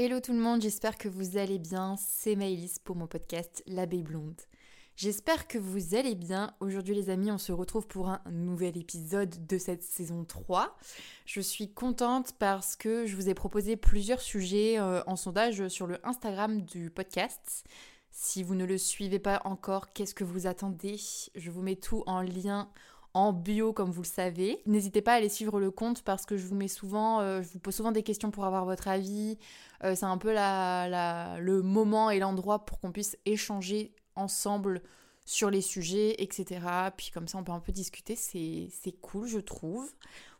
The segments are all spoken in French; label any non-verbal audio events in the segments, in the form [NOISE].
Hello tout le monde, j'espère que vous allez bien. C'est Maëlys pour mon podcast L'abeille blonde. J'espère que vous allez bien. Aujourd'hui les amis, on se retrouve pour un nouvel épisode de cette saison 3. Je suis contente parce que je vous ai proposé plusieurs sujets euh, en sondage sur le Instagram du podcast. Si vous ne le suivez pas encore, qu'est-ce que vous attendez? Je vous mets tout en lien en bio comme vous le savez. N'hésitez pas à aller suivre le compte parce que je vous mets souvent, euh, je vous pose souvent des questions pour avoir votre avis. Euh, c'est un peu la, le moment et l'endroit pour qu'on puisse échanger ensemble sur les sujets, etc. Puis comme ça on peut un peu discuter, c'est cool je trouve.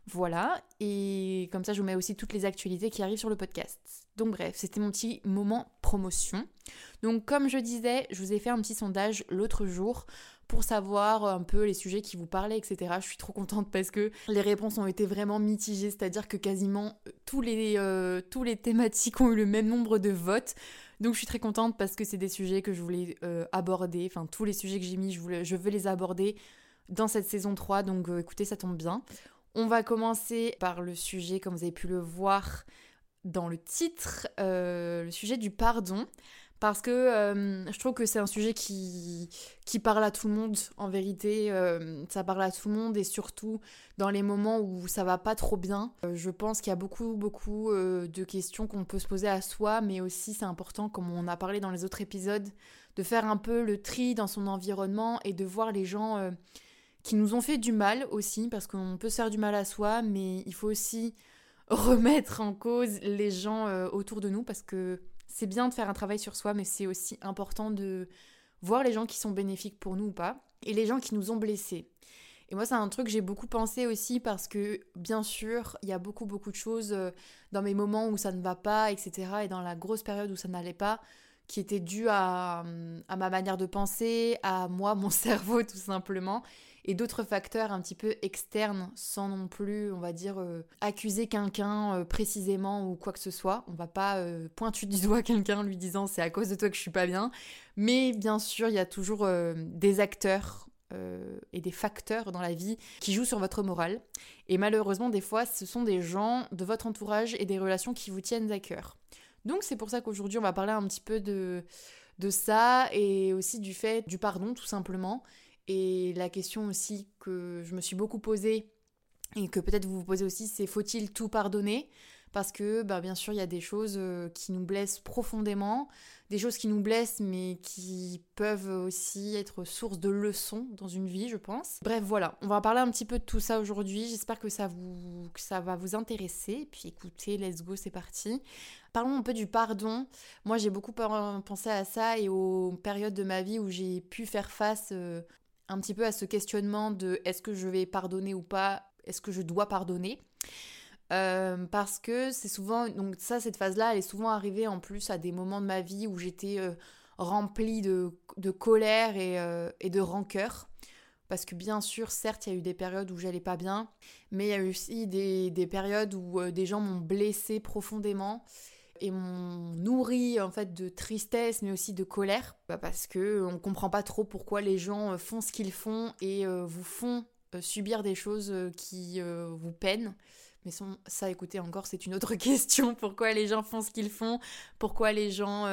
Voilà, et comme ça je vous mets aussi toutes les actualités qui arrivent sur le podcast. Donc bref, c'était mon petit moment promotion. Donc comme je disais, je vous ai fait un petit sondage l'autre jour pour savoir un peu les sujets qui vous parlaient, etc. Je suis trop contente parce que les réponses ont été vraiment mitigées, c'est-à-dire que quasiment tous les, euh, tous les thématiques ont eu le même nombre de votes. Donc je suis très contente parce que c'est des sujets que je voulais euh, aborder, enfin tous les sujets que j'ai mis, je, veux les aborder dans cette saison 3, donc euh, écoutez, ça tombe bien. On va commencer par le sujet, comme vous avez pu le voir dans le titre, le sujet du pardon parce que euh, je trouve que c'est un sujet qui, qui parle à tout le monde en vérité, euh, ça parle à tout le monde et surtout dans les moments où ça va pas trop bien. Euh, je pense qu'il y a beaucoup beaucoup de questions qu'on peut se poser à soi, mais aussi c'est important, comme on a parlé dans les autres épisodes, de faire un peu le tri dans son environnement et de voir les gens qui nous ont fait du mal aussi, parce qu'on peut se faire du mal à soi, mais il faut aussi remettre en cause les gens autour de nous parce que c'est bien de faire un travail sur soi, mais c'est aussi important de voir les gens qui sont bénéfiques pour nous ou pas, et les gens qui nous ont blessés. Et moi, c'est un truc que j'ai beaucoup pensé aussi parce que, bien sûr, il y a beaucoup, beaucoup de choses euh, dans mes moments où ça ne va pas, etc., et dans la grosse période où ça n'allait pas, qui étaient dues à, à ma manière de penser, à moi, [LAUGHS] mon cerveau, tout simplement et d'autres facteurs un petit peu externes sans non plus, on va dire, euh, accuser quelqu'un euh, précisément ou quoi que ce soit. On va pas euh, pointer du doigt [LAUGHS] quelqu'un lui disant c'est à cause de toi que je suis pas bien. Mais bien sûr, il y a toujours des acteurs et des facteurs dans la vie qui jouent sur votre morale. Et malheureusement, des fois, ce sont des gens de votre entourage et des relations qui vous tiennent à cœur. Donc c'est pour ça qu'aujourd'hui, on va parler un petit peu de, de ça et aussi du fait du pardon, tout simplement. Et la question aussi que je me suis beaucoup posée et que peut-être vous vous posez aussi, c'est faut-il tout pardonner? Parce que bah, bien sûr, il y a des choses euh, qui nous blessent profondément, des choses qui nous blessent mais qui peuvent aussi être source de leçons dans une vie, je pense. Bref, voilà, on va parler un petit peu de tout ça aujourd'hui. J'espère que ça que ça va vous intéresser. Puis écoutez, let's go, c'est parti. Parlons un peu du pardon. Moi, j'ai beaucoup pensé à ça et aux périodes de ma vie où j'ai pu faire face euh, un petit peu à ce questionnement de est-ce que je vais pardonner ou pas, est-ce que je dois pardonner. Euh, parce que c'est souvent, donc ça, cette phase-là, elle est souvent arrivée en plus à des moments de ma vie où j'étais euh, remplie de, colère euh, et, de rancœur. Parce que bien sûr, certes, il y a eu des périodes où j'allais pas bien, mais il y a eu aussi des, des périodes où des gens m'ont blessée profondément et m'ont nourri en fait de tristesse mais aussi de colère bah, parce que on comprend pas trop pourquoi les gens euh, font ce qu'ils font et euh, vous font euh, subir des choses qui vous peinent. Mais ça, écoutez, encore, c'est une autre [LAUGHS] question. Pourquoi les gens font ce qu'ils font? Pourquoi les gens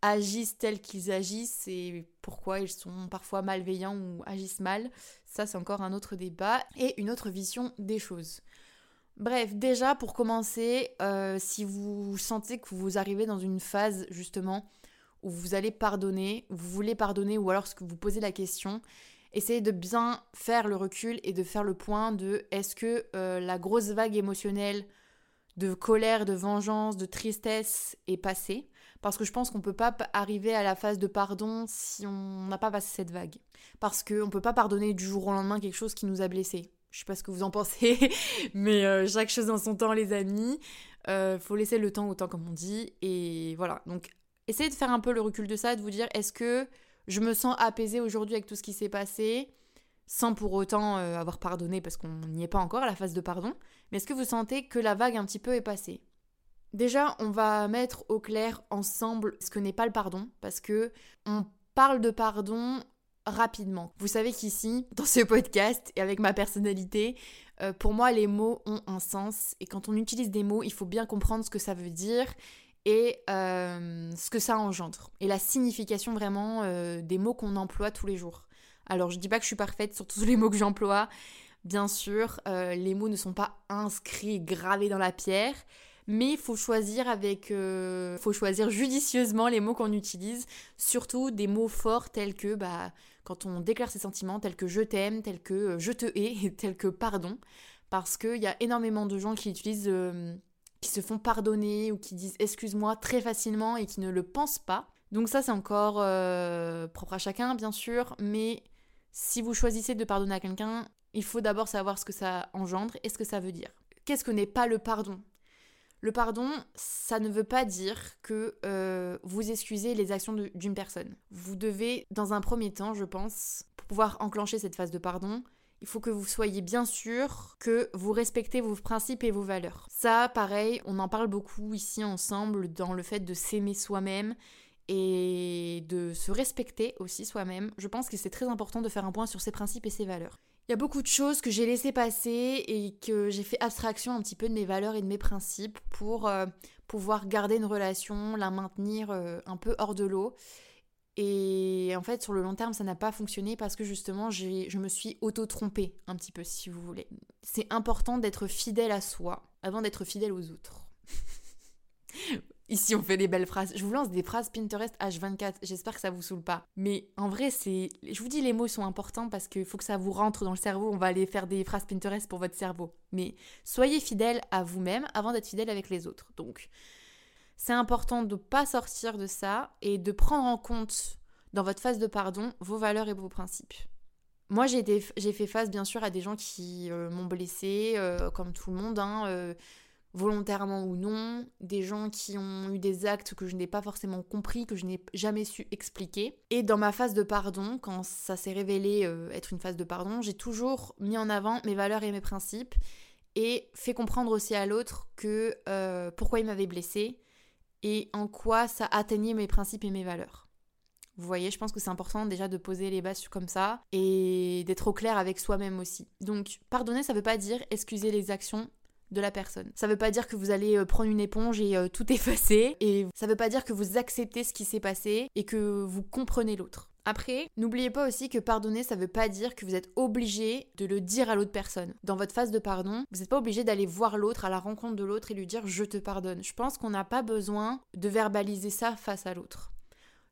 agissent tels qu'ils agissent Et pourquoi ils sont parfois malveillants ou agissent mal? Ça, c'est encore un autre débat et une autre vision des choses. Bref, déjà pour commencer, euh, si vous sentez que vous arrivez dans une phase justement où vous allez pardonner, vous voulez pardonner ou alors que vous posez la question, essayez de bien faire le recul et de faire le point de est-ce que euh, la grosse vague émotionnelle de colère, de vengeance, de tristesse est passée? Parce que je pense qu'on ne peut pas arriver à la phase de pardon si on n'a pas passé cette vague. Parce qu'on ne peut pas pardonner du jour au lendemain quelque chose qui nous a blessés. Je sais pas ce que vous en pensez, [LAUGHS] mais euh, chaque chose en son temps, les amis. Euh, faut laisser le temps au temps, comme on dit. Et voilà. Donc, essayez de faire un peu le recul de ça, de vous dire est-ce que je me sens apaisée aujourd'hui avec tout ce qui s'est passé, sans pour autant euh, avoir pardonné, parce qu'on n'y est pas encore à la phase de pardon. Mais est-ce que vous sentez que la vague un petit peu est passée? Déjà, on va mettre au clair ensemble ce que n'est pas le pardon, parce que on parle de pardon rapidement. Vous savez qu'ici, [LAUGHS] dans ce podcast et avec ma personnalité, euh, pour moi, les mots ont un sens. Et quand on utilise des mots, il faut bien comprendre ce que ça veut dire. et euh, ce que ça engendre et la signification vraiment euh, des mots qu'on emploie tous les jours. Alors je dis pas que je suis parfaite sur tous les mots que j'emploie, bien sûr, les mots ne sont pas inscrits, gravés dans la pierre, mais il faut choisir avec, faut choisir judicieusement les mots qu'on utilise, surtout des mots forts tels que bah quand on déclare ses sentiments, tels que je t'aime, tels que je te hais, [LAUGHS] tels que pardon, parce qu'il y a énormément de gens qui utilisent qui se font pardonner ou qui disent excuse-moi très facilement et qui ne le pensent pas. Donc ça c'est encore euh, propre à chacun bien sûr, mais si vous choisissez de pardonner à quelqu'un, il faut d'abord savoir ce que ça engendre et ce que ça veut dire. Qu'est-ce que n'est pas le pardon? Le pardon, ça ne veut pas dire que euh, vous excusez les actions d'une personne. Vous devez, dans un premier temps, je pense, pour pouvoir enclencher cette phase de pardon, il faut que vous soyez bien sûr que vous respectez vos principes et vos valeurs. Ça, pareil, on en parle beaucoup ici ensemble dans le fait de s'aimer soi-même et de se respecter aussi soi-même. Je pense que c'est très important de faire un point sur ses principes et ses valeurs. Il y a beaucoup de choses que j'ai laissé passer et que j'ai fait abstraction un petit peu de mes valeurs et de mes principes pour euh, pouvoir garder une relation, la maintenir euh, un peu hors de l'eau. Et en fait, sur le long terme, ça n'a pas fonctionné parce que justement, je me suis auto-trompée un petit peu, si vous voulez. C'est important d'être fidèle à soi avant d'être fidèle aux autres. Ici, on fait des belles phrases. Je vous lance des phrases Pinterest H24. J'espère que ça vous saoule pas. Mais en vrai, c'est. Je vous dis, les mots sont importants parce qu'il faut que ça vous rentre dans le cerveau. On va aller faire des phrases Pinterest pour votre cerveau. Mais soyez fidèle à vous-même avant d'être fidèle avec les autres. Donc, c'est important de ne pas sortir de ça et de prendre en compte dans votre phase de pardon vos valeurs et vos principes. Moi, j'ai, fait face bien sûr à des gens qui euh, m'ont blessé, euh, comme tout le monde, hein, euh, volontairement ou non, des gens qui ont eu des actes que je n'ai pas forcément compris, que je n'ai jamais su expliquer. Et dans ma phase de pardon, quand ça s'est révélé être une phase de pardon, j'ai toujours mis en avant mes valeurs et mes principes et fait comprendre aussi à l'autre que pourquoi il m'avait blessé, et en quoi ça atteignait mes principes et mes valeurs. Vous voyez, je pense que c'est important déjà de poser les bases comme ça et d'être au clair avec soi-même aussi. Donc, pardonner, ça veut pas dire excuser les actions de la personne. Ça veut pas dire que vous allez euh, prendre une éponge et euh, tout [LAUGHS] effacer et ça veut pas dire que vous acceptez ce qui s'est passé et que vous comprenez l'autre. Après, n'oubliez pas aussi que pardonner, ça veut pas dire que vous êtes obligé de le dire à l'autre personne. Dans votre phase de pardon, vous n'êtes pas obligé d'aller voir l'autre à la rencontre de l'autre et lui dire je te pardonne. Je pense qu'on n'a pas besoin de verbaliser ça face à l'autre.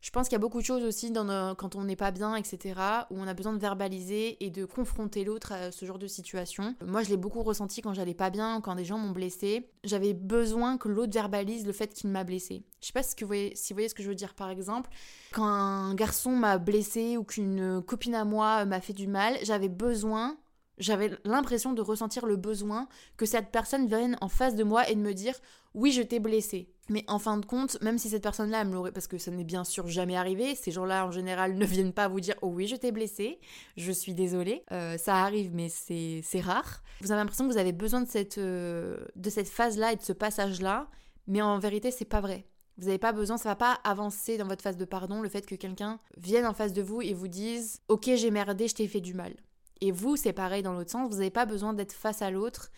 Je pense qu'il y a beaucoup de choses aussi quand on n'est pas bien, etc., où on a besoin de verbaliser et de confronter l'autre à ce genre de situation. Moi, je l'ai beaucoup ressenti quand j'allais pas bien, quand des gens m'ont blessé. J'avais besoin que l'autre verbalise le fait qu'il m'a blessé. Je sais pas si vous, voyez, si vous voyez ce que je veux dire. Par exemple, quand un garçon m'a blessé ou qu'une copine à moi m'a fait du mal, j'avais besoin j'avais l'impression de ressentir le besoin que cette personne vienne en face de moi et de me dire oui, je t'ai blessé. Mais en fin de compte, même si cette personne-là me l'aurait, parce que ça n'est bien sûr jamais arrivé, ces gens-là en général ne viennent pas vous dire oh oui je t'ai blessé, je suis désolée, euh, ça arrive mais c'est rare. Vous avez l'impression que vous avez besoin de cette, euh, de cette phase-là et de ce passage-là, mais en vérité c'est pas vrai. Vous n'avez pas besoin, ça va pas avancer dans votre phase de pardon le fait que quelqu'un vienne en face de vous et vous dise ok j'ai merdé, je t'ai fait du mal. Et vous c'est pareil dans l'autre sens, vous n'avez pas besoin d'être face à l'autre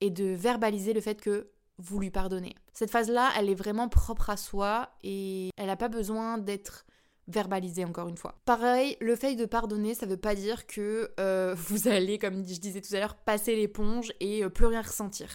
et de verbaliser le fait que vous lui pardonnez. Cette phase-là, elle est vraiment propre à soi et elle n'a pas besoin d'être verbalisée encore une fois. Pareil, le fait de pardonner, ça veut pas dire que euh, [LAUGHS] vous allez, comme je disais tout à l'heure, passer l'éponge et euh, plus rien ressentir.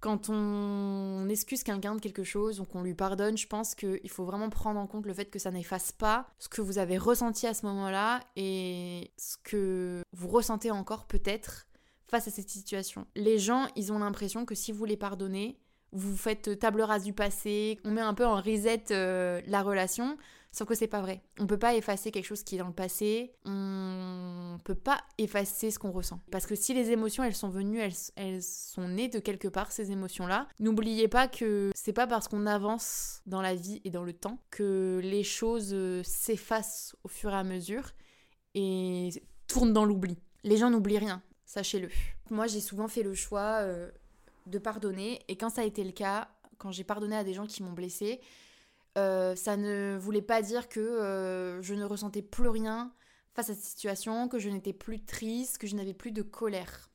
Quand on excuse quelqu'un de quelque chose ou qu'on lui pardonne, je pense qu'il faut vraiment prendre en compte le fait que ça n'efface pas ce que vous avez ressenti à ce moment-là et ce que vous ressentez encore peut-être face à cette situation. Les gens, ils ont l'impression que si vous les pardonnez, vous faites table rase du passé, on met un peu en reset euh, la relation, sauf que c'est pas vrai. On peut pas effacer quelque chose qui est dans le passé, on peut pas effacer ce qu'on ressent. Parce que si les émotions elles sont venues, elles, elles sont nées de quelque part, ces émotions-là, n'oubliez pas que c'est pas parce qu'on avance dans la vie et dans le temps que les choses euh, s'effacent au fur et à mesure et tournent dans l'oubli. Les gens n'oublient rien, sachez-le. Moi j'ai souvent fait le choix... Euh, de pardonner. Et quand ça a été le cas, quand j'ai pardonné à des gens qui m'ont blessé, euh, ça ne voulait pas dire que euh, je ne ressentais plus rien face à cette situation, que je n'étais plus triste, que je n'avais plus de colère.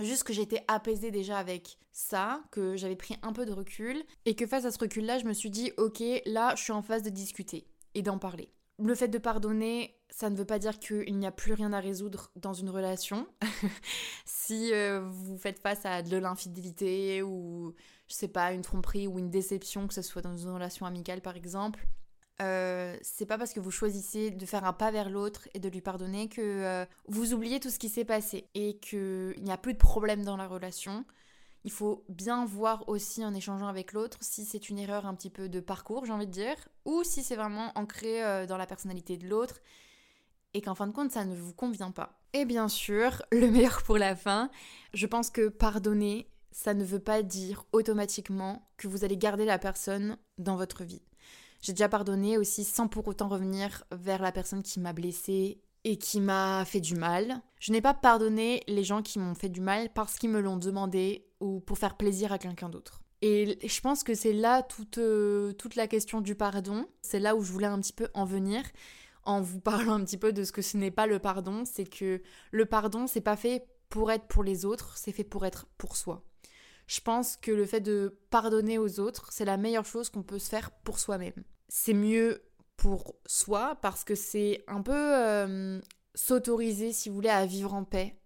Juste que j'étais apaisée déjà avec ça, que j'avais pris un peu de recul et que face à ce recul-là, je me suis dit ok, là, je suis en phase de discuter et d'en parler. Le fait de pardonner, ça ne veut pas dire qu'il n'y a plus rien à résoudre dans une relation. [LAUGHS] si euh, vous faites face à de l'infidélité ou, je sais pas, une tromperie ou une déception, que ce soit dans une relation amicale par exemple, euh, c'est pas parce que vous choisissez de faire un pas vers l'autre et de lui pardonner que euh, vous oubliez tout ce qui s'est passé et qu'il n'y a plus de problème dans la relation. Il faut bien voir aussi en échangeant avec l'autre si c'est une erreur un petit peu de parcours, j'ai envie de dire, ou si c'est vraiment ancré euh, dans la personnalité de l'autre et qu'en fin de compte ça ne vous convient pas. Et bien sûr, le meilleur pour la fin, je pense que pardonner, ça ne veut pas dire automatiquement que vous allez garder la personne dans votre vie. J'ai déjà pardonné aussi sans pour autant revenir vers la personne qui m'a blessée et qui m'a fait du mal. Je n'ai pas pardonné les gens qui m'ont fait du mal parce qu'ils me l'ont demandé ou pour faire plaisir à quelqu'un d'autre. Et je pense que c'est là toute, euh, toute la question du pardon. C'est là où je voulais un petit peu en venir en vous parlant un petit peu de ce que ce n'est pas le pardon. C'est que le pardon, c'est pas fait pour être pour les autres, c'est fait pour être pour soi. Je pense que le fait de pardonner aux autres, c'est la meilleure chose qu'on peut se faire pour soi-même. C'est mieux pour soi parce que c'est un peu euh, s'autoriser, si vous voulez, à vivre en paix,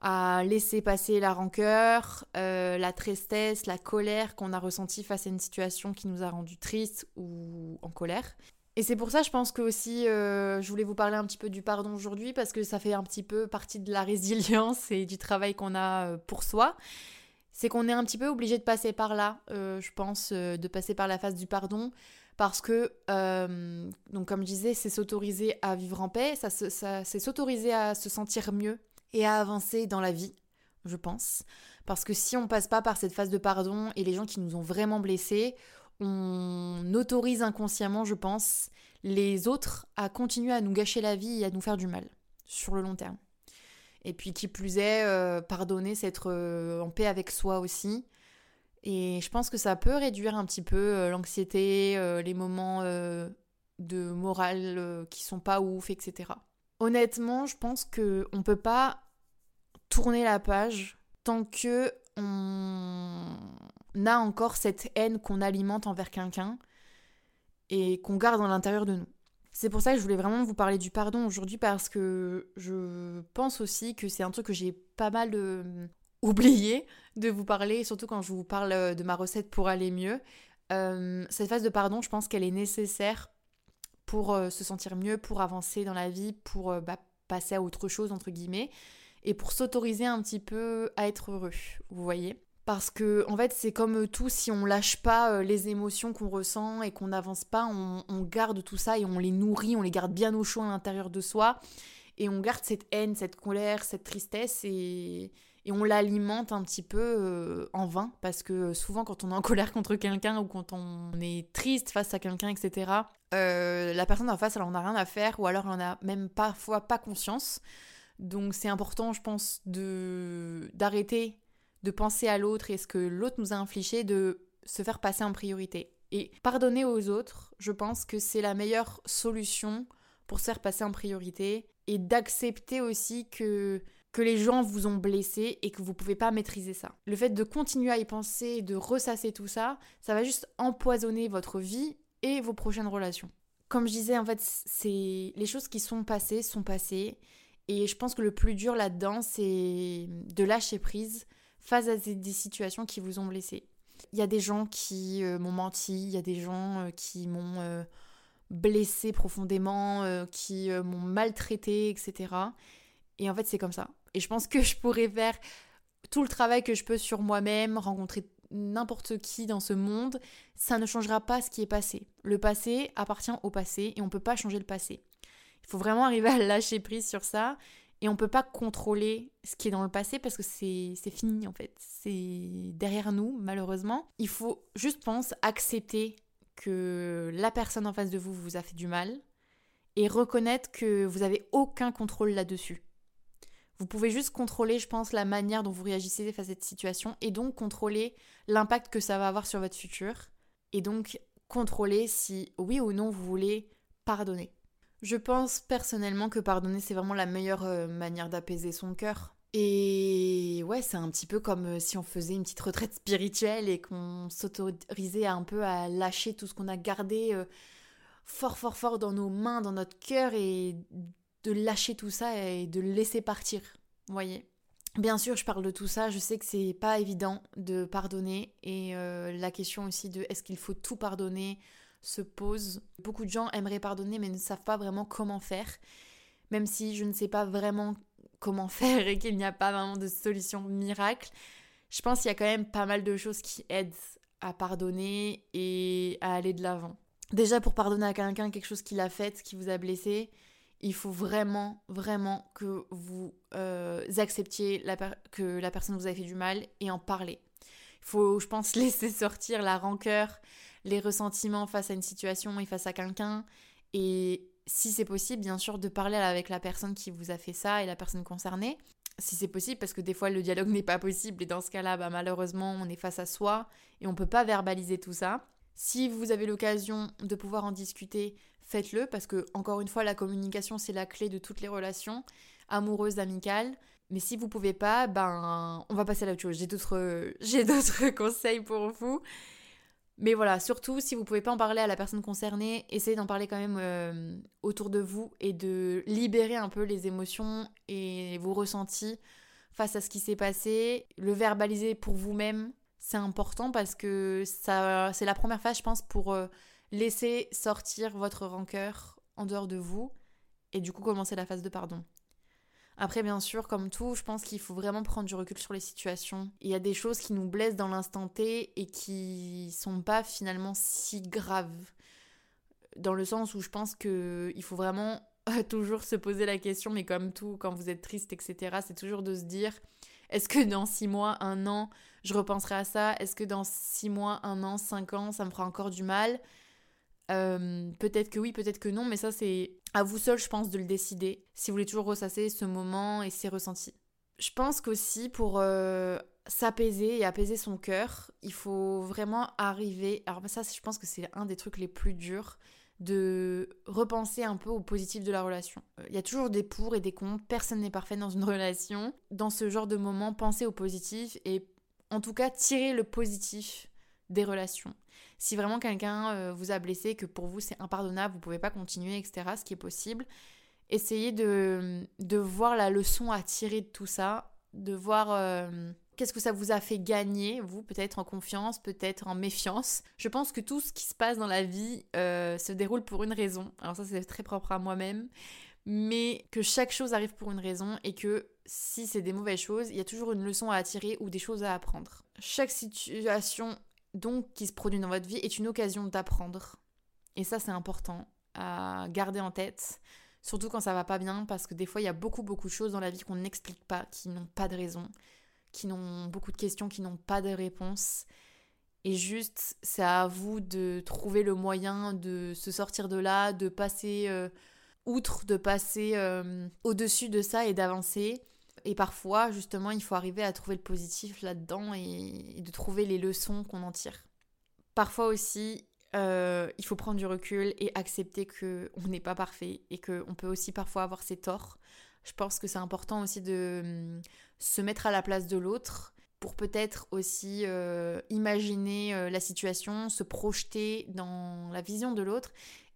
à laisser passer la rancœur, euh, la tristesse, la colère qu'on a ressentie face à une situation qui nous a rendu triste ou en colère. Et c'est pour ça, je pense que aussi, euh, je voulais vous parler un petit peu du pardon aujourd'hui parce que ça fait un petit peu partie de la [LAUGHS] résilience et du travail qu'on a pour soi c'est qu'on est un petit peu obligé de passer par là, je pense, de passer par la phase du pardon, parce que, euh, donc comme je disais, c'est s'autoriser à vivre en paix, ça, c'est s'autoriser à se sentir mieux et à avancer dans la vie, je pense. Parce que si on passe pas par cette phase de pardon et les gens qui nous ont vraiment blessés, on autorise inconsciemment, je pense, les autres à continuer à nous gâcher la vie et à nous faire du mal sur le long terme. Et puis qui plus est, euh, pardonner, c'est être euh, en paix avec soi aussi. Et je pense que ça peut réduire un petit peu euh, l'anxiété, les moments de morale qui sont pas ouf, etc. Honnêtement, je pense qu'on ne peut pas tourner la page tant que on a encore cette haine qu'on alimente envers quelqu'un et qu'on garde à l'intérieur de nous. C'est pour ça que je voulais vraiment vous parler du pardon aujourd'hui parce que je pense aussi que c'est un truc que j'ai pas mal euh, oublié de vous parler, surtout quand je vous parle euh, de ma recette pour aller mieux. Euh, cette phase de pardon, je pense qu'elle est nécessaire pour se sentir mieux, pour avancer dans la vie, pour bah, passer à autre chose, entre guillemets, et pour s'autoriser un petit peu à être heureux, vous voyez parce que en fait c'est comme tout, si on lâche pas euh, les émotions qu'on ressent et qu'on n'avance pas, on, garde tout ça et on les nourrit, on les garde bien au chaud à l'intérieur de soi et on garde cette haine, cette colère, cette tristesse et, on l'alimente un petit peu euh, en vain parce que souvent quand on est en [LAUGHS] colère contre quelqu'un ou quand on est triste face à quelqu'un, etc., euh, la personne en face elle en a rien à faire ou alors elle en a même parfois pas conscience. Donc c'est important je pense de d'arrêter de penser à l'autre et ce que l'autre nous a infligé, de se faire passer en priorité. Et pardonner aux autres, je pense que c'est la meilleure solution pour se faire passer en priorité et d'accepter aussi que que les gens vous ont blessé et que vous pouvez pas maîtriser ça. Le fait de continuer à y penser, de ressasser tout ça, ça va juste empoisonner votre vie et vos prochaines relations. Comme je disais, en fait, c'est les choses qui sont passées sont passées et je pense que le plus dur là-dedans, c'est de lâcher prise, face à des situations qui vous ont blessé. Il y a des gens qui euh, m'ont menti, il y a des gens euh, qui m'ont euh, blessé profondément, qui m'ont maltraité, etc. Et en fait, c'est comme ça. Et je pense que je pourrais faire tout le travail que je peux sur moi-même, rencontrer n'importe qui dans ce monde, ça ne changera pas ce qui est passé. Le passé appartient au passé et on ne peut pas changer le passé. Il faut vraiment arriver à lâcher prise sur ça et on peut pas contrôler ce qui est dans le passé parce que c'est fini en fait. C'est derrière nous, malheureusement. Il faut juste, pense, accepter que la personne en face de vous vous a fait du mal et reconnaître que vous avez aucun contrôle là-dessus. Vous pouvez juste contrôler, je pense, la manière dont vous réagissez face à cette situation et donc contrôler l'impact que ça va avoir sur votre futur et donc contrôler si oui ou non vous voulez pardonner. Je pense personnellement que pardonner, c'est vraiment la meilleure euh, manière d'apaiser son cœur. Et ouais, c'est un petit peu comme euh, si on faisait une petite retraite spirituelle et qu'on s'autorisait un peu à lâcher tout ce qu'on a gardé euh, fort, fort, fort dans nos mains, dans notre cœur et de lâcher tout ça et de le laisser partir. Voyez? Bien sûr, je parle de tout ça, je sais que c'est pas évident de pardonner et euh, la question aussi de est-ce qu'il faut tout pardonner se pose. Beaucoup de gens aimeraient pardonner mais ne savent pas vraiment comment faire. Même si je ne sais pas vraiment comment [LAUGHS] faire et qu'il n'y a pas vraiment de solution miracle, je pense qu'il y a quand même pas mal de choses qui aident à pardonner et à aller de l'avant. Déjà pour pardonner à quelqu'un quelque chose qu'il a fait, qui vous a blessé, il faut vraiment, vraiment que vous euh, acceptiez que la personne vous a fait du mal et en parler. Il faut, je pense, [LAUGHS] laisser sortir la rancœur, les ressentiments face à une situation et face à quelqu'un. Et si c'est possible, bien sûr, de parler avec la personne qui vous a fait ça et la personne concernée. Si c'est possible, parce que des fois le dialogue [LAUGHS] n'est pas possible et dans ce cas-là, bah, malheureusement, on est face à soi et on ne peut pas verbaliser tout ça. Si vous avez l'occasion de pouvoir en discuter, faites-le parce que, encore une fois, la communication, c'est la clé de toutes les relations, amoureuses, amicales. Mais si vous pouvez pas, ben, on va passer à autre chose. J'ai d'autres, [LAUGHS] j'ai d'autres conseils pour vous. Mais voilà, surtout si vous pouvez pas en parler à la personne concernée, essayez d'en parler quand même euh, autour de vous et de libérer un peu les émotions et vos ressentis face à ce qui s'est passé. Le verbaliser pour vous-même, c'est important parce que ça, c'est la première phase, je pense, pour euh, laisser sortir votre rancœur en dehors de vous et du coup commencer la phase de pardon. Après, bien sûr, comme tout, je pense qu'il faut vraiment prendre du recul sur les situations. Il y a des choses qui nous blessent dans l'instant T et qui sont pas finalement si graves. Dans le sens où je pense qu'il faut vraiment [LAUGHS] toujours se poser la question, mais comme tout, quand vous êtes triste, etc., c'est toujours de se dire est-ce que dans six mois, un an, je repenserai à ça? Est-ce que dans six mois, un an, cinq ans, ça me fera encore du mal? Euh, peut-être que oui, peut-être que non, mais ça c'est à vous seul, je pense, de le décider. Si vous voulez toujours ressasser ce moment et ses ressentis. Je pense qu'aussi pour euh, s'apaiser et apaiser son cœur, il faut vraiment arriver. Alors ça, je pense que c'est un des trucs les plus durs de repenser un peu au positif de la relation. Il y a toujours des pour et des contre, personne n'est parfait dans une [LAUGHS] relation. Dans ce genre de moment, pensez au positif et en tout cas tirer le positif des relations. Si vraiment quelqu'un euh, vous a blessé, que pour vous c'est impardonnable, vous pouvez pas continuer, etc., ce qui est possible, essayez de, de voir la leçon à tirer de tout ça, de voir euh, qu'est-ce que ça vous a fait gagner, vous, peut-être en confiance, peut-être en méfiance. Je pense que tout ce qui se passe dans la vie euh, se déroule pour une raison. Alors ça c'est très propre à moi-même, mais que chaque chose arrive pour une raison et que si c'est des mauvaises choses, il y a toujours une leçon à tirer ou des choses à apprendre. Chaque situation donc qui se produit dans votre vie est une occasion d'apprendre. Et ça, c'est important à garder en tête, surtout quand ça va pas bien, parce que des fois, il y a beaucoup, beaucoup de choses dans la vie qu'on n'explique pas, qui n'ont pas de raison, qui n'ont beaucoup de questions, qui n'ont pas de réponse. Et juste, c'est à vous de trouver le moyen de se sortir de là, de passer euh, outre, de passer euh, au-dessus de ça et d'avancer. Et parfois, justement, il faut arriver à trouver le positif là-dedans et, de trouver les leçons qu'on en tire. Parfois aussi, euh, il faut prendre du recul et accepter qu'on n'est pas parfait et qu'on peut aussi parfois avoir ses torts. Je pense que c'est important aussi de hum, se mettre à la place de l'autre pour peut-être aussi euh, imaginer euh, la situation, se projeter dans la vision de l'autre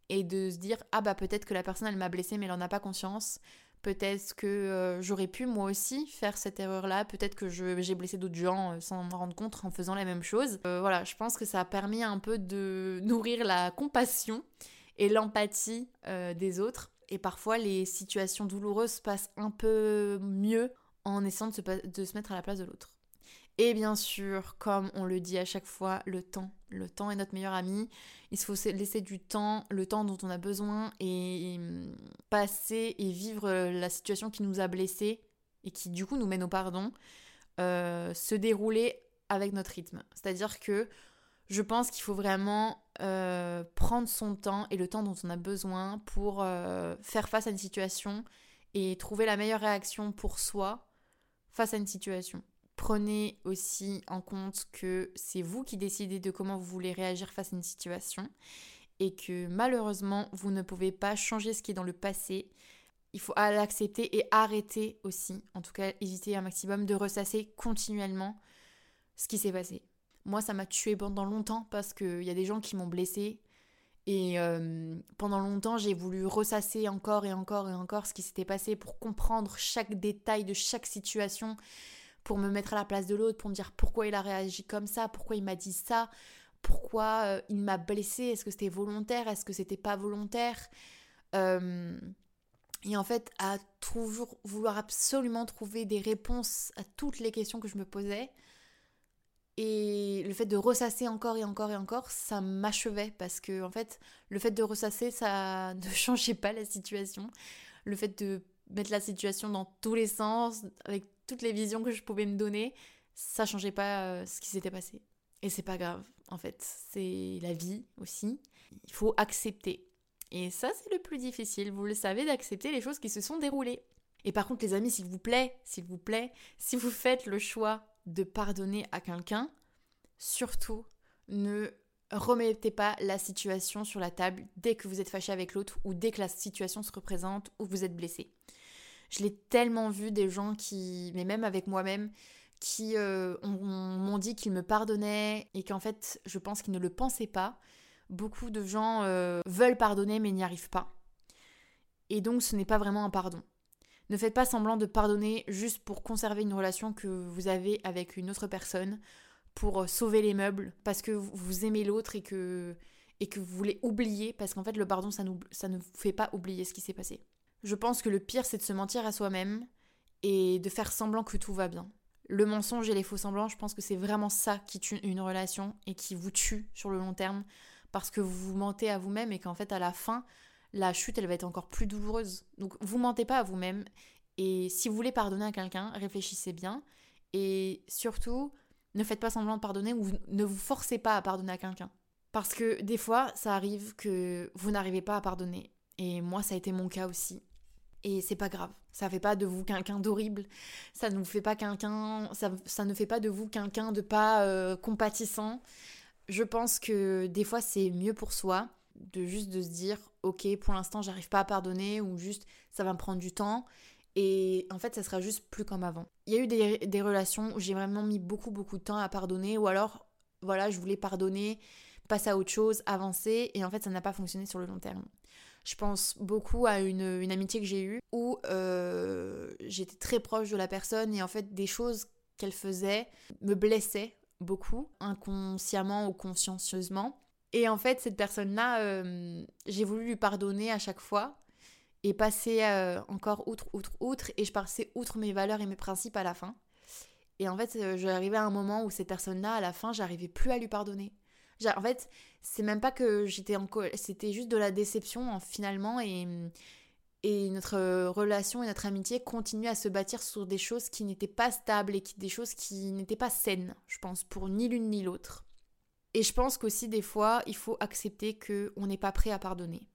et de se dire ah bah peut-être que la personne elle m'a blessé mais elle en a pas conscience Peut-être que euh, j'aurais pu moi aussi faire cette erreur-là. Peut-être que j'ai blessé d'autres gens euh, sans m'en rendre compte en faisant la même chose. Euh, voilà, je pense que ça a permis un peu de nourrir la compassion et l'empathie des autres. Et parfois, les situations douloureuses passent un peu mieux en essayant de se mettre à la place de l'autre. Et bien sûr, comme on le dit à chaque fois, le temps. Le temps est notre meilleur ami. Il faut laisser du temps, le temps dont on a besoin et passer et vivre la situation qui nous a blessés et qui du coup nous mène au pardon, euh, se dérouler avec notre rythme. C'est-à-dire que je pense qu'il faut vraiment euh, prendre son temps et le temps dont on a besoin pour euh, faire face à une situation et trouver la meilleure réaction pour soi face à une situation. Prenez aussi en compte que c'est vous qui décidez de comment vous voulez réagir face à une situation et que malheureusement vous ne pouvez pas changer ce qui est dans le passé. il faut l'accepter et arrêter aussi, en tout cas éviter un maximum de ressasser continuellement ce qui s'est passé. Moi, ça m'a tué pendant longtemps parce qu'il y a des gens qui m'ont blessée. Et euh, pendant longtemps, j'ai voulu ressasser encore et encore et encore ce qui s'était passé pour comprendre chaque détail de chaque situation, pour me mettre à la place de l'autre, pour me dire pourquoi il a réagi comme ça, pourquoi il m'a dit ça, pourquoi euh, il m'a blessé, est-ce que c'était volontaire, est-ce que c'était pas volontaire. Euh, et en fait, à toujours vouloir absolument trouver des réponses à toutes les questions que je me posais. Et le fait de ressasser encore et encore et encore, ça m'achevait parce que en fait, le fait de ressasser, ça [LAUGHS] ne changeait pas la situation. Le fait de mettre la situation dans tous les sens, avec les visions que je pouvais me donner, ça changeait pas euh, ce qui s'était passé. Et c'est pas grave, en fait, c'est la vie aussi. Il faut accepter. Et ça, c'est le plus difficile, vous le savez, d'accepter les choses qui se sont déroulées. Et par contre, les amis, s'il vous plaît, s'il vous plaît, si vous faites le choix de pardonner à quelqu'un, surtout ne remettez pas la situation sur la table dès que vous êtes fâché avec l'autre ou dès que la situation se représente ou vous êtes blessé. Je l'ai tellement vu des gens qui, mais même avec moi-même, qui euh, m'ont dit qu'ils me pardonnaient et qu'en fait, je pense qu'ils ne le pensaient pas. Beaucoup de gens euh, veulent pardonner mais n'y arrivent pas. Et donc, ce n'est pas vraiment un pardon. Ne faites pas semblant de pardonner juste pour conserver une relation que vous avez avec une autre personne, pour euh, sauver les meubles, parce que vous aimez l'autre et que, et que vous voulez oublier, parce qu'en fait le pardon, ça, ça ne vous fait pas oublier ce qui s'est passé. Je pense que le pire, c'est de se mentir à soi-même et de faire semblant que tout va bien. Le mensonge et les faux semblants, je pense que c'est vraiment ça qui tue une relation et qui vous tue sur le long terme, parce que vous vous mentez à vous-même et qu'en fait à la fin, la chute, elle va être encore plus douloureuse. Donc vous mentez pas à vous-même. Et si vous voulez pardonner à quelqu'un, réfléchissez bien. Et surtout, ne faites pas semblant de pardonner ou ne vous forcez pas à pardonner à quelqu'un. Parce que des fois, ça arrive que vous n'arrivez pas à pardonner. Et moi, ça a été mon cas aussi. Et c'est pas grave. Ça fait pas de vous quelqu'un d'horrible. Ça ne fait pas quelqu'un. Ça, ne fait pas de vous quelqu'un de pas euh, compatissant. Je pense que des fois, c'est mieux pour soi de juste de se dire ok pour l'instant j'arrive pas à pardonner ou juste ça va me prendre du temps et en fait ça sera juste plus comme avant. Il y a eu des, relations où j'ai vraiment mis beaucoup beaucoup de temps à pardonner ou alors voilà je voulais pardonner, passer à autre chose, avancer et en fait ça n'a pas fonctionné sur le long terme. Je pense beaucoup à une, amitié que j'ai eue où euh, j'étais très proche de la personne et en fait des choses qu'elle faisait me blessaient beaucoup, inconsciemment ou consciencieusement. Et en fait, cette personne-là, euh, j'ai voulu lui pardonner à chaque fois et passer euh, encore outre, outre, outre. Et je passais outre mes valeurs et mes principes à la fin. Et en fait, j'arrivais à un moment où cette personne-là, à la fin, j'arrivais plus à lui pardonner. En fait, c'est même pas que j'étais en c'était juste de la déception finalement et et notre relation et notre amitié continuent à se bâtir sur des choses qui n'étaient pas stables et qui, des choses qui n'étaient pas saines, je pense, pour ni l'une ni l'autre. Et je pense qu'aussi des fois, il faut accepter qu'on n'est pas prêt à pardonner.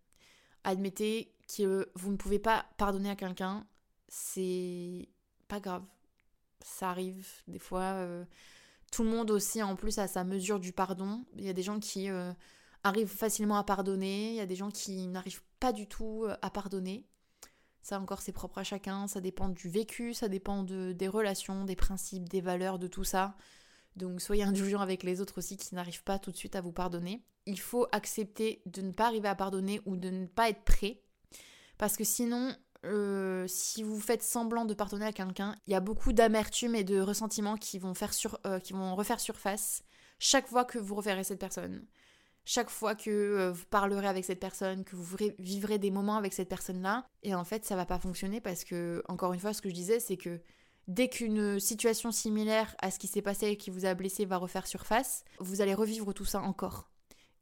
Admettez que vous ne pouvez pas pardonner à quelqu'un, c'est pas grave. Ça arrive des fois. Euh, tout le monde aussi, en plus, a sa mesure du pardon. Il y a des gens qui euh, arrivent facilement à pardonner, il y a des gens qui n'arrivent pas du tout euh, à pardonner. Ça encore, c'est propre à chacun, ça dépend du vécu, ça dépend de, des relations, des principes, des valeurs, de tout ça. Donc soyez indulgents avec les autres aussi qui n'arrivent pas tout de suite à vous pardonner. Il faut accepter de ne pas arriver à pardonner ou de ne pas être prêt. Parce que sinon, euh, si vous faites semblant de pardonner à quelqu'un, il y a beaucoup d'amertume et de ressentiment qui vont, faire sur, euh, qui vont refaire surface chaque fois que vous referez cette personne. Chaque fois que euh, vous parlerez avec cette personne, que vous vivrez des moments avec cette personne-là. Et en fait, ça va pas fonctionner parce que, encore une fois, ce que je disais, c'est que Dès qu'une situation similaire à ce qui s'est passé et qui vous a blessé va refaire surface, vous allez revivre tout ça encore.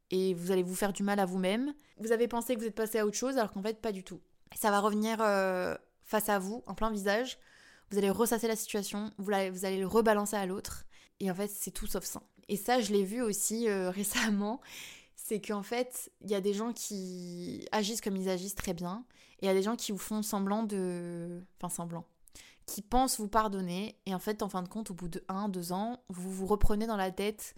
Et vous allez vous faire du mal à vous-même. Vous avez pensé que vous êtes passé à autre chose alors qu'en fait pas du tout. Ça va revenir euh, face à vous, en plein visage. Vous allez ressasser la situation, vous allez, vous allez le rebalancer à l'autre. Et en fait c'est tout sauf ça. Et ça je l'ai vu aussi euh, [LAUGHS] récemment. C'est qu'en fait, il y a des gens qui agissent comme ils agissent très bien, et il y a des gens qui vous font semblant de... Enfin, semblant qui pensent vous pardonner et en fait en fin de compte au bout de 1 2 ans vous vous reprenez dans la tête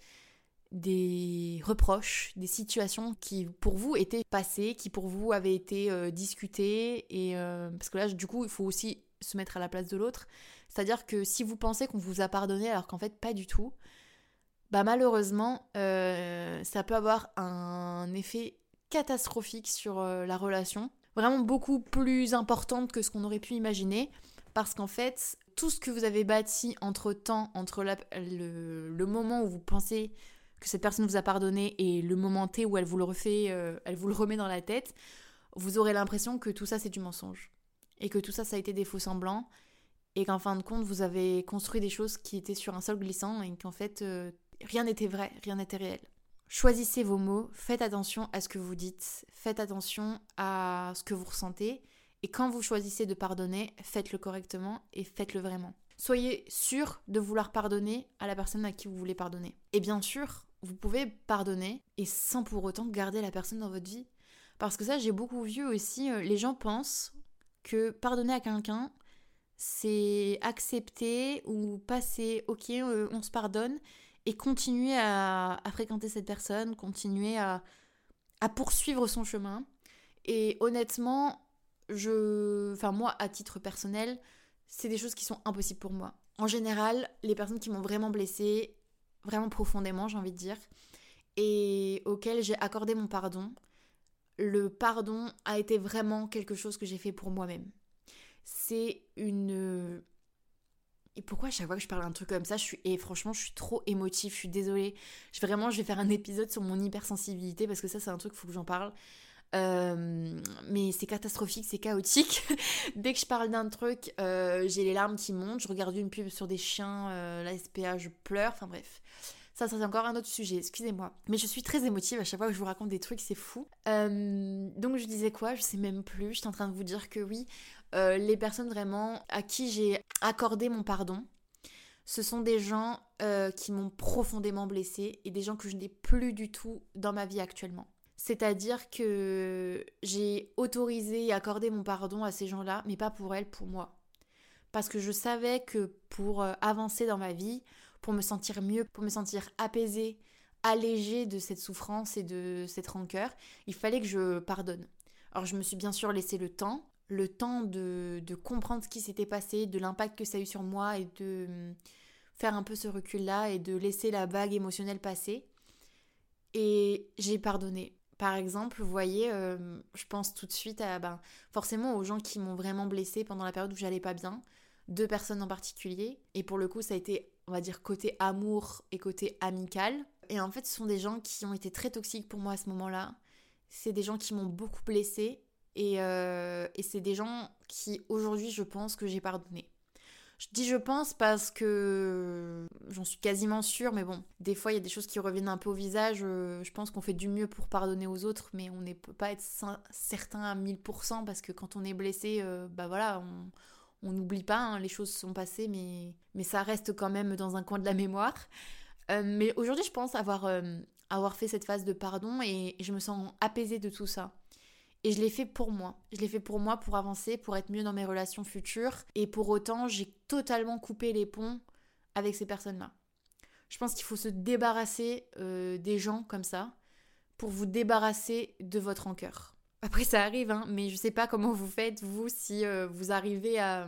des reproches, des situations qui pour vous étaient passées, qui pour vous avaient été euh, discutées. Et euh, parce que là, du coup, il faut aussi se mettre à la place de l'autre. C'est-à-dire que si vous pensez qu'on vous a pardonné alors qu'en fait pas du tout, bah malheureusement, euh, ça peut avoir un effet catastrophique sur la relation. Vraiment beaucoup plus importante que ce qu'on aurait pu imaginer. Parce qu'en fait, tout ce que vous avez bâti entre temps, entre le, moment où vous pensez que cette personne vous a pardonné et le moment T où elle vous le refait, euh, elle vous le remet dans la tête, vous aurez l'impression que tout ça c'est du mensonge. Et que tout ça ça a été des faux semblants. Et qu'en fin de compte, vous avez construit des choses qui étaient sur un sol glissant et qu'en fait, euh, rien n'était vrai, rien n'était réel. Choisissez vos mots, faites attention à ce que vous dites, faites attention à ce que vous ressentez. Et quand vous choisissez de pardonner, faites-le correctement et faites-le vraiment. Soyez sûr de vouloir pardonner à la personne à qui vous voulez pardonner. Et bien sûr, vous pouvez pardonner et sans pour autant garder la personne dans votre vie. Parce que ça, j'ai beaucoup vu aussi, euh, les gens pensent que pardonner à quelqu'un, c'est accepter ou passer, ok, euh, on se pardonne, et continuer à, fréquenter cette personne, continuer à, à, poursuivre son chemin. Et honnêtement, je, enfin moi, à titre personnel, c'est des choses qui sont impossibles pour moi. En général, les personnes qui m'ont vraiment blessée, vraiment profondément, j'ai envie de dire, et auquel j'ai accordé mon pardon, le pardon a été vraiment quelque chose que j'ai fait pour moi-même. C'est une... Et pourquoi à chaque fois que je parle d'un truc comme ça, je suis... Et franchement, je suis trop émotive, je suis désolée. Je, vraiment, je vais faire un épisode sur mon hypersensibilité parce que ça, c'est un truc, il faut que j'en parle. Euh, mais c'est catastrophique, c'est chaotique. [LAUGHS] Dès que je parle d'un truc, euh, j'ai les larmes qui montent. Je regarde une pub sur des chiens, euh, la SPA, je pleure. Enfin bref. Ça, ça c'est encore un autre sujet, excusez-moi. Mais je suis très émotive à chaque fois que je vous raconte des trucs, c'est fou. donc je disais quoi? Je sais même plus. J'étais en train de vous dire que oui, les personnes vraiment à qui j'ai accordé mon pardon, ce sont des gens qui m'ont profondément blessée et des gens que je n'ai plus du tout dans ma vie actuellement. C'est-à-dire que j'ai autorisé et accordé mon pardon à ces gens-là, mais pas pour elles, pour moi. Parce que je savais que pour euh, avancer dans ma vie, pour me sentir mieux, pour me sentir apaisée, allégée de cette souffrance et de cette rancœur, il fallait que je pardonne. Alors je me suis bien sûr laissé le temps, le temps de, de comprendre ce qui s'était passé, de l'impact que ça a eu sur moi et de hum, faire un peu ce recul-là et de laisser la vague émotionnelle passer. Et j'ai pardonné. Par exemple, vous voyez, euh, je pense tout de suite à ben, forcément aux gens qui m'ont vraiment blessée pendant la période où j'allais pas bien, deux personnes en particulier. Et pour le coup, ça a été, on va dire, côté amour et côté amical. Et en fait, ce sont des gens qui ont été très toxiques pour moi à ce moment-là. C'est des gens qui m'ont beaucoup blessée. Et, euh, et c'est des gens qui, aujourd'hui, je pense que j'ai pardonné. Je dis je pense parce que j'en suis quasiment sûre, mais bon, des fois il y a des choses qui reviennent un peu au visage. Euh, je pense qu'on fait du mieux pour pardonner aux autres, mais on ne peut pas être certain à 1000% parce que quand on est blessé, euh, bah voilà, on n'oublie pas, hein, les choses sont passées, mais, ça reste quand même dans un coin de la mémoire. Euh, mais aujourd'hui, je pense avoir fait cette phase de pardon et je me sens apaisée de tout ça. Et je l'ai fait pour moi. Je l'ai fait pour moi, pour avancer, pour être mieux dans mes relations futures. Et pour autant, j'ai totalement coupé les ponts avec ces personnes-là. Je pense qu'il faut se débarrasser euh, des gens comme ça pour vous débarrasser de votre rancœur. Après, ça arrive, hein, mais je sais pas comment vous faites, vous, si euh, vous arrivez à,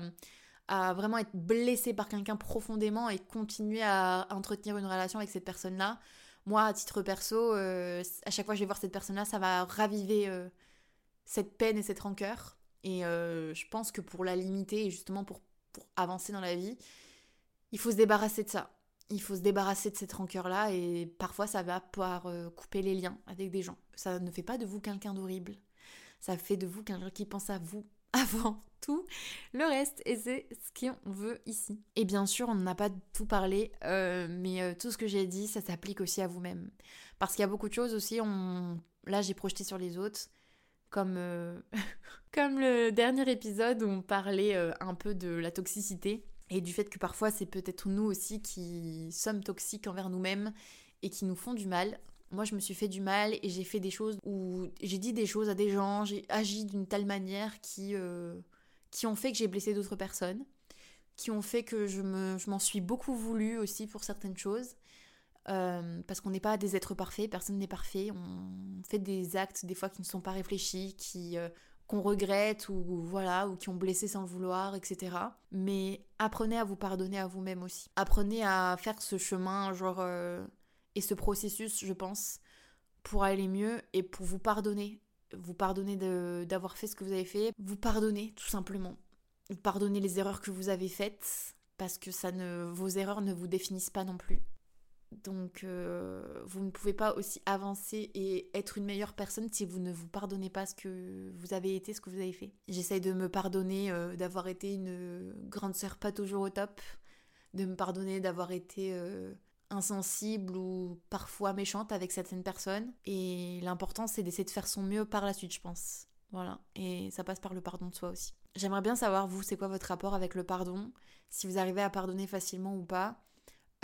vraiment être blessé par quelqu'un profondément et continuer à entretenir une relation avec cette personne-là. Moi, à titre perso, euh, à chaque fois que je vais voir cette personne-là, ça va raviver cette peine et cette rancœur. Et euh, je pense que pour la limiter et justement pour, pour avancer dans la vie, il faut se débarrasser de ça. Il faut se débarrasser de cette rancœur-là et parfois ça va pouvoir euh, couper les liens avec des gens. Ça ne fait pas de vous quelqu'un d'horrible. Ça fait de vous quelqu'un qui pense à vous [LAUGHS] avant tout le reste et c'est ce qu'on veut ici. Et bien sûr, on n'a pas tout parlé, euh, mais tout ce que j'ai dit, ça s'applique aussi à vous-même. Parce qu'il y a beaucoup de choses aussi, on... là j'ai projeté sur les autres, comme, euh, [LAUGHS] comme le dernier épisode où on parlait euh, un peu de la toxicité et du fait que parfois c'est peut-être nous aussi qui sommes toxiques envers nous-mêmes et qui nous font du mal. Moi, je me suis fait du mal et j'ai fait des choses où j'ai dit des choses à des gens, j'ai agi d'une telle manière qui, euh, qui ont fait que j'ai blessé d'autres personnes, qui ont fait que je m'en suis beaucoup voulu aussi pour certaines choses. Euh, parce qu'on n'est pas des êtres parfaits, personne n'est parfait. On fait des actes des fois qui ne sont pas réfléchis, qui euh, qu'on regrette ou voilà ou qui ont blessé sans le vouloir, etc. Mais apprenez à vous pardonner à vous-même aussi. Apprenez à faire ce chemin, genre euh, et ce processus, je pense, pour aller mieux et pour vous pardonner. Vous pardonner d'avoir fait ce que vous avez fait. Vous pardonner, tout simplement. Vous pardonner les erreurs que vous avez faites parce que ça ne, vos erreurs ne vous définissent pas non plus. Donc, euh, vous ne pouvez pas aussi avancer et être une meilleure personne si vous ne vous pardonnez pas ce que vous avez été, ce que vous avez fait. J'essaye de me pardonner euh, d'avoir été une grande sœur pas toujours au top, de me pardonner d'avoir été euh, insensible ou parfois méchante avec certaines personnes. Et l'important, c'est d'essayer de faire son mieux par la suite, je pense. Voilà. Et ça passe par le pardon de soi aussi. J'aimerais bien savoir, vous, c'est quoi votre rapport avec le pardon? Si vous arrivez à pardonner facilement ou pas?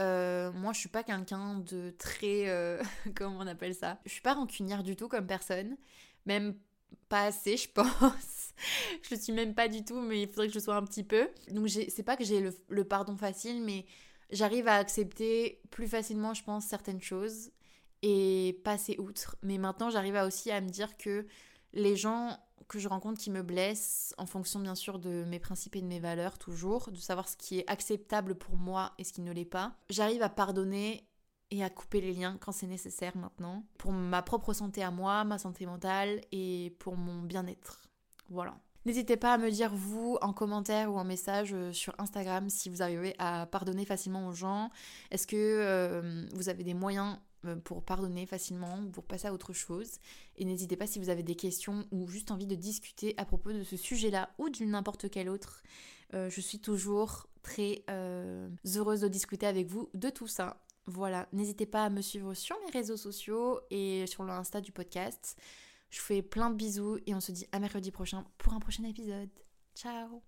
Euh, moi, je suis pas quelqu'un de très. Euh, [LAUGHS] comment on appelle ça? Je suis pas rancunière du tout comme personne. Même pas assez, je [LAUGHS] pense. je suis même pas du tout, mais il faudrait que je sois un petit peu. Donc, c'est pas que j'ai le, pardon facile, mais j'arrive à accepter plus facilement, je pense, certaines choses et passer outre. Mais maintenant, j'arrive aussi à me dire que les gens que je rencontre qui me blessent, en fonction bien sûr de mes principes et de mes valeurs toujours, de savoir ce qui est acceptable pour moi et ce qui ne l'est pas. J'arrive à pardonner et à couper les liens quand c'est nécessaire maintenant, pour ma propre santé à moi, ma santé mentale et pour mon bien-être. Voilà. N'hésitez pas à me dire vous en commentaire ou en message euh, sur Instagram si vous arrivez à pardonner facilement aux gens. Est-ce que euh, vous avez des moyens pour pardonner facilement, pour passer à autre chose. Et n'hésitez pas si vous avez des questions ou juste envie de discuter à propos de ce sujet-là ou d'une n'importe quel autre. Euh, je suis toujours très euh, heureuse de discuter avec vous de tout ça. Voilà, n'hésitez pas à me suivre sur mes réseaux sociaux et sur l'Insta du podcast. Je vous fais plein de bisous et on se dit à mercredi prochain pour un prochain épisode. Ciao